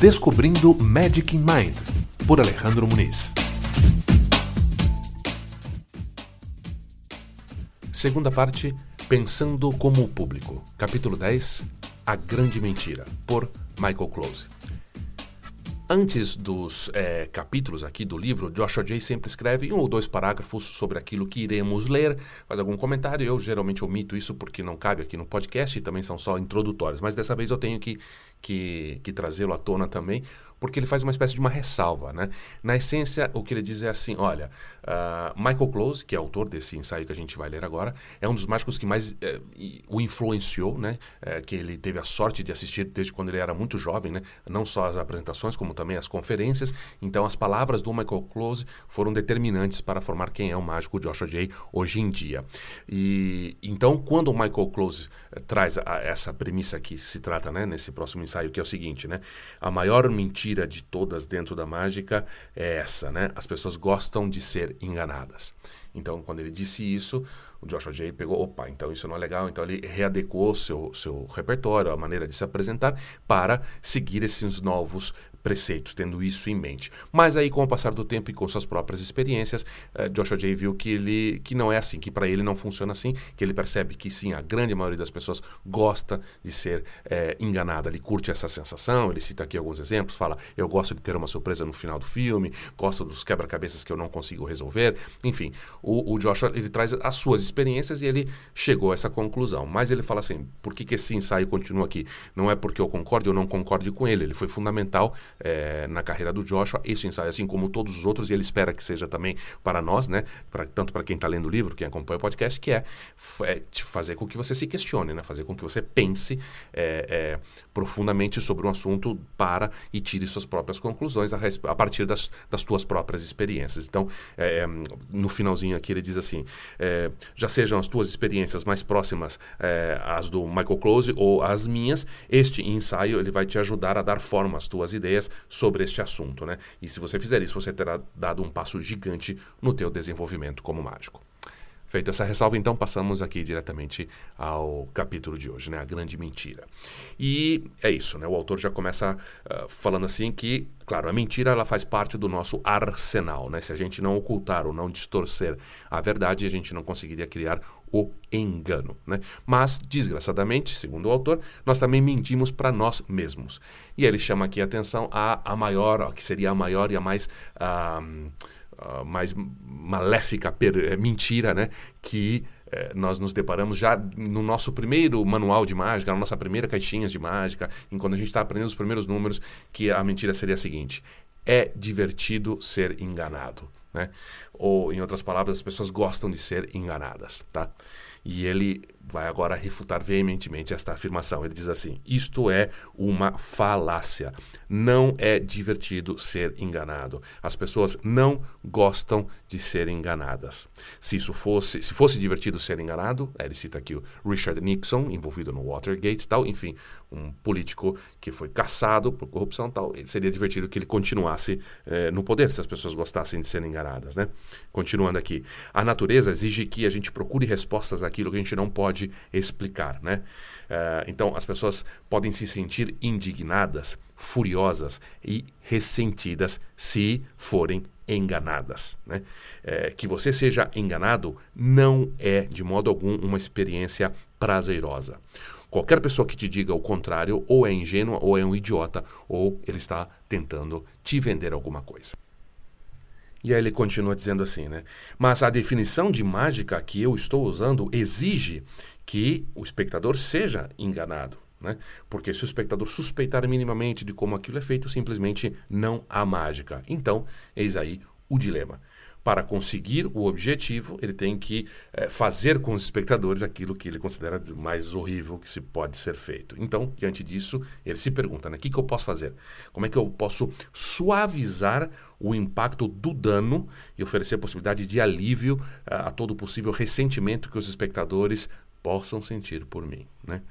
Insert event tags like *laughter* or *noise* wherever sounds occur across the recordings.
Descobrindo Magic in Mind, por Alejandro Muniz. Segunda parte, Pensando como o Público. Capítulo 10, A Grande Mentira, por Michael Close. Antes dos é, capítulos aqui do livro, Joshua Jay sempre escreve um ou dois parágrafos sobre aquilo que iremos ler, faz algum comentário. Eu geralmente omito isso porque não cabe aqui no podcast e também são só introdutórios. Mas dessa vez eu tenho que, que, que trazê-lo à tona também, porque ele faz uma espécie de uma ressalva. Né? Na essência, o que ele diz é assim: olha, uh, Michael Close, que é autor desse ensaio que a gente vai ler agora, é um dos mágicos que mais uh, o influenciou, né? Uh, que ele teve a sorte de assistir desde quando ele era muito jovem, né? não só as apresentações, como também as conferências. Então, as palavras do Michael Close foram determinantes para formar quem é o mágico Joshua Jay hoje em dia. E então, quando o Michael Close eh, traz a, essa premissa que se trata né, nesse próximo ensaio, que é o seguinte, né? A maior mentira mentira de todas dentro da mágica é essa, né? As pessoas gostam de ser enganadas. Então, quando ele disse isso, o Joshua Jay pegou, opa, então isso não é legal, então ele readequou seu, seu repertório, a maneira de se apresentar, para seguir esses novos preceitos, tendo isso em mente. Mas aí, com o passar do tempo e com suas próprias experiências, uh, Joshua Jay viu que, ele, que não é assim, que para ele não funciona assim, que ele percebe que sim, a grande maioria das pessoas gosta de ser é, enganada, ele curte essa sensação, ele cita aqui alguns exemplos, fala, eu gosto de ter uma surpresa no final do filme, gosto dos quebra-cabeças que eu não consigo resolver, enfim, o, o Joshua, ele traz as suas experiências e ele chegou a essa conclusão, mas ele fala assim, por que, que esse ensaio continua aqui? Não é porque eu concorde ou não concorde com ele, ele foi fundamental é, na carreira do Joshua, esse ensaio, assim como todos os outros, e ele espera que seja também para nós, né? Pra, tanto para quem está lendo o livro, quem acompanha o podcast, que é, é fazer com que você se questione, né? Fazer com que você pense é, profundamente sobre um assunto para e tire suas próprias conclusões a, a partir das, das tuas próprias experiências. Então, no finalzinho aqui ele diz assim, já sejam as tuas experiências mais próximas às do Michael Close ou as minhas, este ensaio ele vai te ajudar a dar forma às tuas ideias ideias sobre este assunto, né? E se você fizer isso, você terá dado um passo gigante no teu desenvolvimento como mágico. Feita essa ressalva, então passamos aqui diretamente ao capítulo de hoje, né? A grande mentira. E é isso, né? O autor já começa uh, falando assim que, claro, a mentira ela faz parte do nosso arsenal, né? Se a gente não ocultar ou não distorcer a verdade, a gente não conseguiria criar o engano, né? Mas, desgraçadamente, segundo o autor, nós também mentimos para nós mesmos. E ele chama aqui a atenção a, a maior, que seria a maior e a mais... Uh, mais maléfica é, mentira, né? Que é, nós nos deparamos já no nosso primeiro manual de mágica, na nossa primeira caixinha de mágica, enquanto a gente está aprendendo os primeiros números, que a mentira seria a seguinte: é divertido ser enganado. Né? Ou, em outras palavras, as pessoas gostam de ser enganadas. Tá? E ele vai agora refutar veementemente esta afirmação. Ele diz assim: isto é uma falácia. Não é divertido ser enganado. As pessoas não gostam de ser enganadas. Se isso fosse, se fosse divertido ser enganado, ele cita aqui o Richard Nixon envolvido no Watergate, tal, enfim, um político que foi caçado por corrupção, tal, seria divertido que ele continuasse eh, no poder se as pessoas gostassem de ser enganadas, né? Continuando aqui, a natureza exige que a gente procure respostas àquilo que a gente não pode pode explicar, né? Uh, então, as pessoas podem se sentir indignadas, furiosas e ressentidas se forem enganadas. Né? É, que você seja enganado não é, de modo algum, uma experiência prazerosa. Qualquer pessoa que te diga o contrário ou é ingênua, ou é um idiota, ou ele está tentando te vender alguma coisa. E aí ele continua dizendo assim, né? Mas a definição de mágica que eu estou usando exige que o espectador seja enganado. Né? Porque se o espectador suspeitar minimamente de como aquilo é feito, simplesmente não há mágica. Então, eis aí o dilema para conseguir o objetivo, ele tem que é, fazer com os espectadores aquilo que ele considera mais horrível que se pode ser feito. Então, diante disso, ele se pergunta: né, o que, que eu posso fazer? Como é que eu posso suavizar o impacto do dano e oferecer a possibilidade de alívio a, eh, a todo possível ressentimento que os espectadores possam sentir por mim. Né?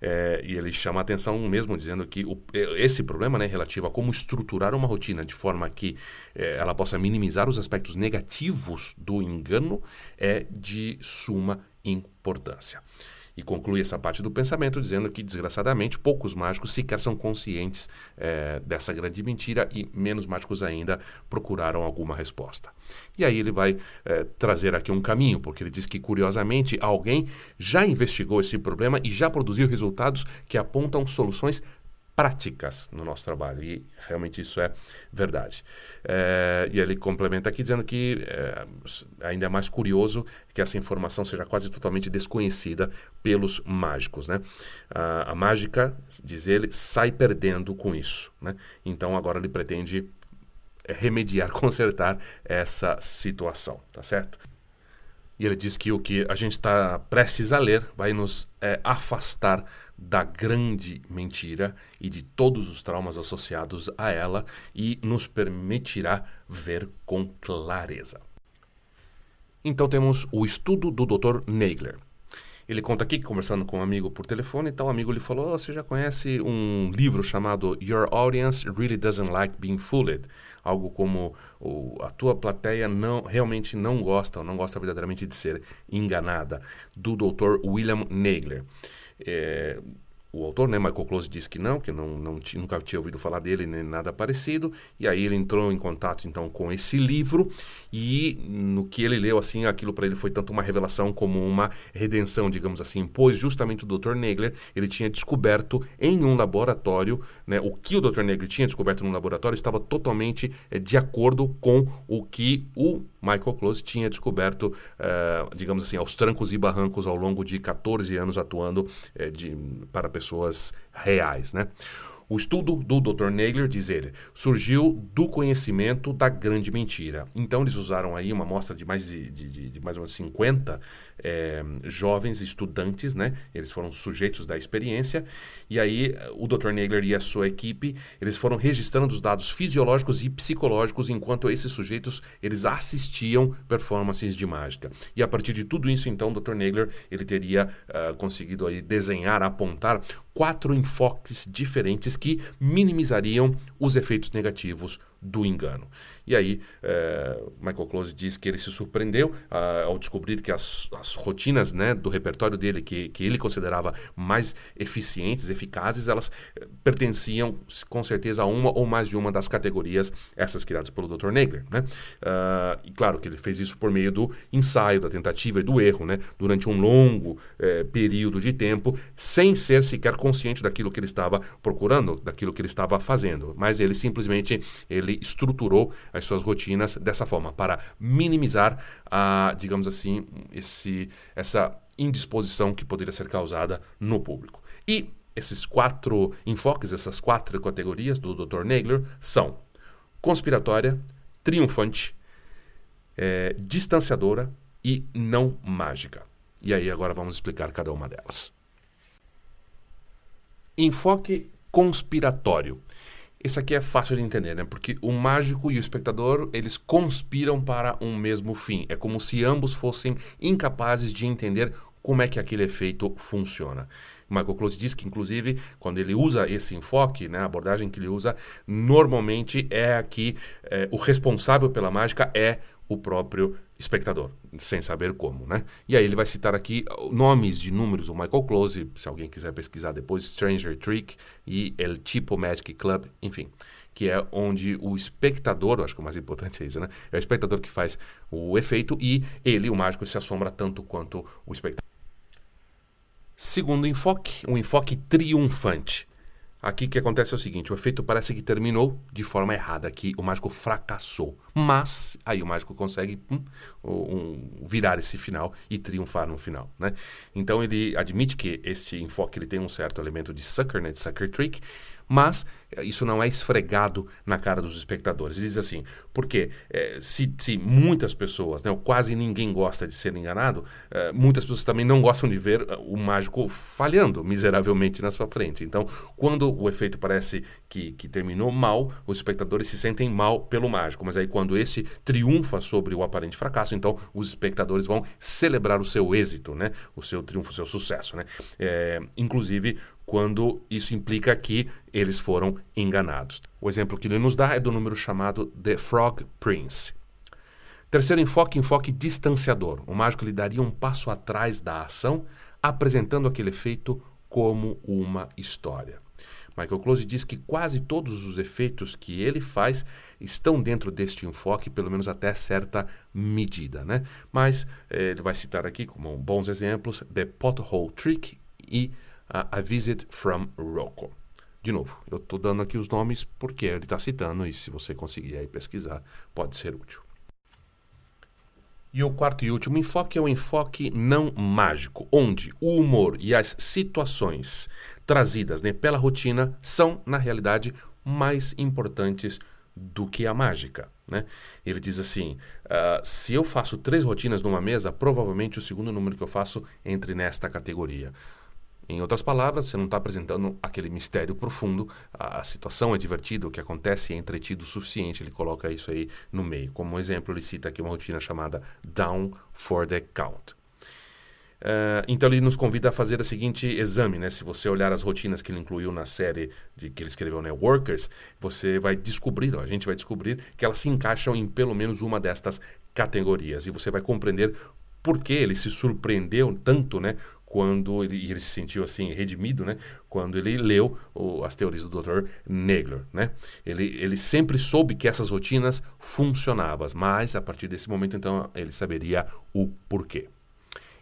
É, e ele chama a atenção mesmo dizendo que o, esse problema né, relativo a como estruturar uma rotina de forma que é, ela possa minimizar os aspectos negativos do engano é de suma importância. E conclui essa parte do pensamento dizendo que, desgraçadamente, poucos mágicos sequer são conscientes é, dessa grande mentira e menos mágicos ainda procuraram alguma resposta. E aí ele vai é, trazer aqui um caminho, porque ele diz que, curiosamente, alguém já investigou esse problema e já produziu resultados que apontam soluções práticas no nosso trabalho. E realmente isso é verdade. É, e ele complementa aqui dizendo que é, ainda é mais curioso que essa informação seja quase totalmente desconhecida pelos mágicos. Né? A, a mágica, diz ele, sai perdendo com isso. Né? Então agora ele pretende remediar, *laughs* consertar essa situação, tá certo? E ele diz que o que a gente está prestes a ler vai nos é, afastar da grande mentira e de todos os traumas associados a ela e nos permitirá ver com clareza. Então temos o estudo do Dr. Nagler. Ele conta aqui, conversando com um amigo por telefone, então o amigo lhe falou: oh, Você já conhece um livro chamado Your Audience Really Doesn't Like Being Fooled? Algo como a tua plateia não realmente não gosta, ou não gosta verdadeiramente de ser enganada, do Dr. William Nagler. É, o autor, né, Michael Close, disse que não, que não, não nunca tinha ouvido falar dele nem nada parecido. E aí ele entrou em contato então com esse livro e no que ele leu assim, aquilo para ele foi tanto uma revelação como uma redenção, digamos assim, pois justamente o Dr. Nagler, ele tinha descoberto em um laboratório, né, o que o Dr. Nagler tinha descoberto no laboratório estava totalmente é, de acordo com o que o Michael Close tinha descoberto, uh, digamos assim, aos trancos e barrancos ao longo de 14 anos atuando uh, de, para pessoas reais, né? O estudo do Dr. Nagler, diz ele, surgiu do conhecimento da grande mentira. Então, eles usaram aí uma amostra de mais de, de, de mais ou menos 50 é, jovens estudantes, né? Eles foram sujeitos da experiência. E aí, o Dr. Nagler e a sua equipe, eles foram registrando os dados fisiológicos e psicológicos enquanto esses sujeitos, eles assistiam performances de mágica. E a partir de tudo isso, então, o Dr. Nagler, ele teria uh, conseguido aí desenhar, apontar quatro enfoques diferentes que minimizariam os efeitos negativos do engano. E aí, é, Michael Close diz que ele se surpreendeu ah, ao descobrir que as, as rotinas né, do repertório dele, que, que ele considerava mais eficientes, eficazes, elas eh, pertenciam com certeza a uma ou mais de uma das categorias, essas criadas pelo Dr. Nagler. Né? Uh, e claro que ele fez isso por meio do ensaio, da tentativa e do erro, né? durante um longo eh, período de tempo, sem ser sequer consciente daquilo que ele estava procurando, daquilo que ele estava fazendo. Mas ele simplesmente ele estruturou as suas rotinas dessa forma, para minimizar a, digamos assim, esse, essa indisposição que poderia ser causada no público. E esses quatro enfoques, essas quatro categorias do Dr. Nagler são conspiratória, triunfante, é, distanciadora e não mágica. E aí agora vamos explicar cada uma delas. Enfoque conspiratório. Esse aqui é fácil de entender, né? Porque o mágico e o espectador, eles conspiram para um mesmo fim. É como se ambos fossem incapazes de entender como é que aquele efeito funciona. Michael Close diz que, inclusive, quando ele usa esse enfoque, né, a abordagem que ele usa, normalmente é aqui é, o responsável pela mágica é o próprio espectador, sem saber como, né? E aí ele vai citar aqui nomes de números, o Michael Close, se alguém quiser pesquisar depois, Stranger Trick e El Tipo Magic Club, enfim, que é onde o espectador, acho que o mais importante é isso, né? É o espectador que faz o efeito e ele, o mágico, se assombra tanto quanto o espectador. Segundo enfoque, um enfoque triunfante. Aqui que acontece é o seguinte: o efeito parece que terminou de forma errada, que o mágico fracassou. Mas aí o mágico consegue hum, um, virar esse final e triunfar no final. Né? Então ele admite que este enfoque ele tem um certo elemento de sucker, né, de sucker trick, mas eh, isso não é esfregado na cara dos espectadores. Diz assim, porque é, se, se, muitas pessoas, né, ou quase ninguém gosta de ser enganado, é, muitas pessoas também não gostam de ver o mágico falhando miseravelmente na sua frente. Então, quando o efeito parece que, que terminou mal, os espectadores se sentem mal pelo mágico. Mas aí, quando esse triunfa sobre o aparente fracasso, então os espectadores vão celebrar o seu êxito, né, o seu triunfo, o seu sucesso. Né? É, inclusive, quando isso implica que eles foram enganados. O exemplo que ele nos dá é do número chamado The Frog Prince. Terceiro enfoque, enfoque distanciador. O mágico lhe daria um passo atrás da ação, apresentando aquele efeito como uma história. Michael Close diz que quase todos os efeitos que ele faz estão dentro deste enfoque, pelo menos até certa medida. Né? Mas eh, ele vai citar aqui como bons exemplos The Pothole Trick e uh, A Visit from Rocco. De novo, eu estou dando aqui os nomes porque ele está citando e se você conseguir aí pesquisar, pode ser útil. E o quarto e último enfoque é o enfoque não mágico, onde o humor e as situações trazidas né, pela rotina são, na realidade, mais importantes do que a mágica. Né? Ele diz assim: uh, se eu faço três rotinas numa mesa, provavelmente o segundo número que eu faço entre nesta categoria. Em outras palavras, você não está apresentando aquele mistério profundo, a, situação é divertida, o que acontece é entretido o suficiente, ele coloca isso aí no meio. Como exemplo, ele cita aqui uma rotina chamada Down for the Count. Uh, então ele nos convida a fazer o seguinte exame, né? Se você olhar as rotinas que ele incluiu na série de, que ele escreveu, né, Workers, você vai descobrir, ó, a gente vai descobrir que elas se encaixam em pelo menos uma destas categorias e você vai compreender por que ele se surpreendeu tanto, né, quando ele, ele se sentiu assim redimido, né? Quando ele leu o, as teorias do Dr. Nagler, né? Ele, ele sempre soube que essas rotinas funcionavam, mas a partir desse momento então ele saberia o porquê.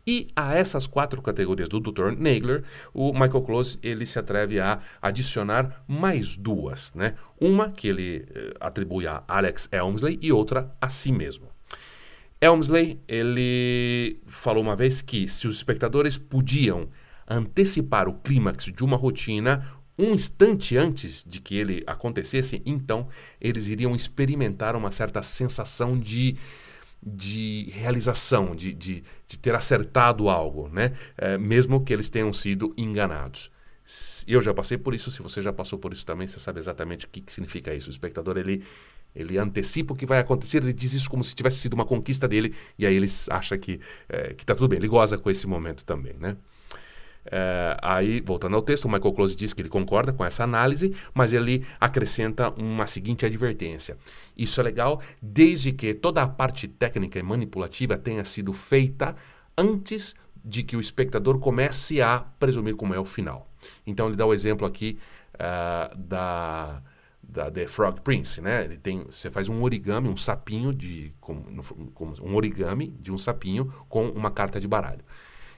E a essas quatro categorias do Dr. Nagler, o Michael Close ele se atreve a adicionar mais duas, né? Uma que ele eh, atribui a Alex Elmsley e outra a si mesmo. Elmsley, ele falou uma vez que se os espectadores podiam antecipar o clímax de uma rotina um instante antes de que ele acontecesse, então eles iriam experimentar uma certa sensação de, de realização, de, de, de ter acertado algo, né? É, mesmo que eles tenham sido enganados. Eu já passei por isso, se você já passou por isso também, você sabe exatamente o que, que significa isso. O espectador, ele ele antecipa o que vai acontecer, ele diz isso como se tivesse sido uma conquista dele, e aí ele acha que é, está tudo bem, ele goza com esse momento também, né? É, aí, voltando ao texto, o Michael Close diz que ele concorda com essa análise, mas ele acrescenta uma seguinte advertência. Isso é legal desde que toda a parte técnica e manipulativa tenha sido feita antes de que o espectador comece a presumir como é o final. Então ele dá o exemplo aqui uh, da da The Frog Prince, né? Ele tem, você faz um origami, um sapinho de, com, com, um origami de um sapinho com uma carta de baralho.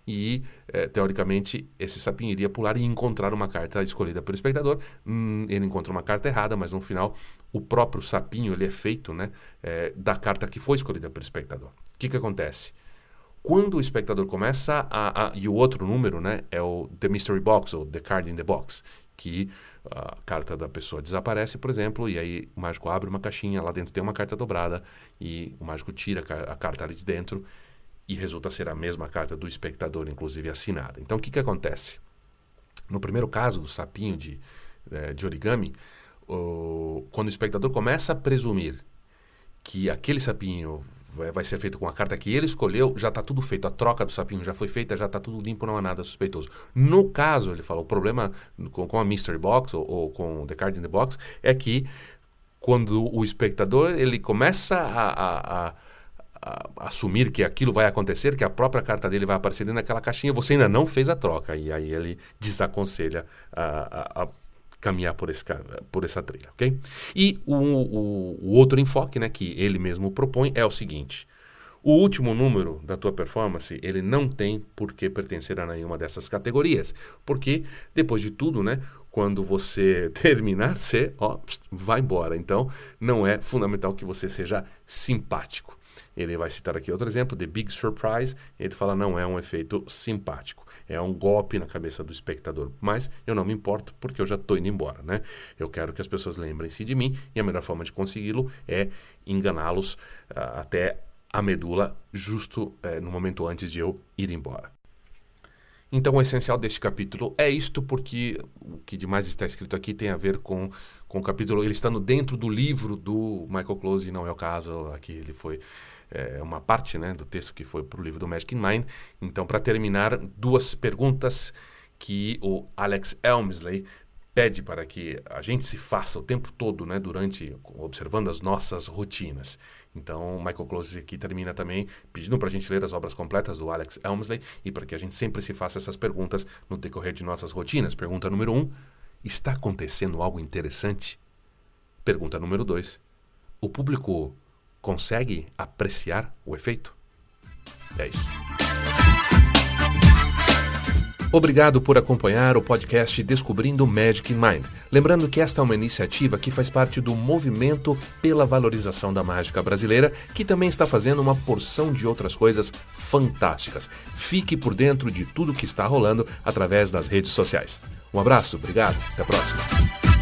E, é, teoricamente, esse sapinho iria pular e encontrar uma carta escolhida pelo espectador. Hum, ele encontra uma carta errada, mas no final, o próprio sapinho ele é feito né, é, da carta que foi escolhida pelo espectador. O que, que acontece? Quando o espectador começa a, a, E o outro número né, é o The Mystery Box, ou The Card in the Box, que a carta da pessoa desaparece, por exemplo, e aí o mágico abre uma caixinha, lá dentro tem uma carta dobrada, e o mágico tira a carta ali de dentro, e resulta ser a mesma carta do espectador, inclusive assinada. Então o que, que acontece? No primeiro caso do sapinho de, eh, de origami, o, quando o espectador começa a presumir que aquele sapinho vai ser feito com a carta que ele escolheu, já está tudo feito. A troca do sapinho já foi feita, já está tudo limpo, não há nada suspeitoso. No caso, ele falou, o problema com, com a Mystery Box ou, ou, com The Card in the Box é que quando o espectador ele começa a, a, a, a, assumir que aquilo vai acontecer, que a própria carta dele vai aparecer dentro daquela caixinha, você ainda não fez a troca. E aí ele desaconselha a, a caminhar por, esse, por essa trilha, ok? E o, o, o outro enfoque, né, que ele mesmo propõe é o seguinte: o último número da tua performance, ele não tem por que pertencer a nenhuma dessas categorias, porque depois de tudo, né, quando você *laughs* terminar, você, ó, vai embora. Então, não é fundamental que você seja simpático. Ele vai citar aqui outro exemplo, The Big Surprise. Ele fala, não é um efeito simpático. É um golpe na cabeça do espectador. Mas eu não me importo porque eu já estou indo embora, né? Eu quero que as pessoas lembrem-se de mim e a melhor forma de consegui-lo é enganá-los uh, até a medula justo uh, no momento antes de eu ir embora. Então, o essencial deste capítulo é isto, porque o que demais está escrito aqui tem a ver com, com o capítulo, ele estando dentro do livro do Michael Close, não é o caso, aqui ele foi é, uma parte né, do texto que foi para o livro do Magic in Mind. Então, para terminar, duas perguntas que o Alex Elmsley pede para que a gente se faça o tempo todo, né, durante observando as nossas rotinas. Então, Michael Close aqui termina também pedindo para a gente ler as obras completas do Alex Elmsley e para que a gente sempre se faça essas perguntas no decorrer de nossas rotinas. Pergunta número um: está acontecendo algo interessante? Pergunta número dois: o público consegue apreciar o efeito? É isso. Obrigado por acompanhar o podcast Descobrindo Magic Mind. Lembrando que esta é uma iniciativa que faz parte do movimento pela valorização da mágica brasileira, que também está fazendo uma porção de outras coisas fantásticas. Fique por dentro de tudo que está rolando através das redes sociais. Um abraço, obrigado, até a próxima.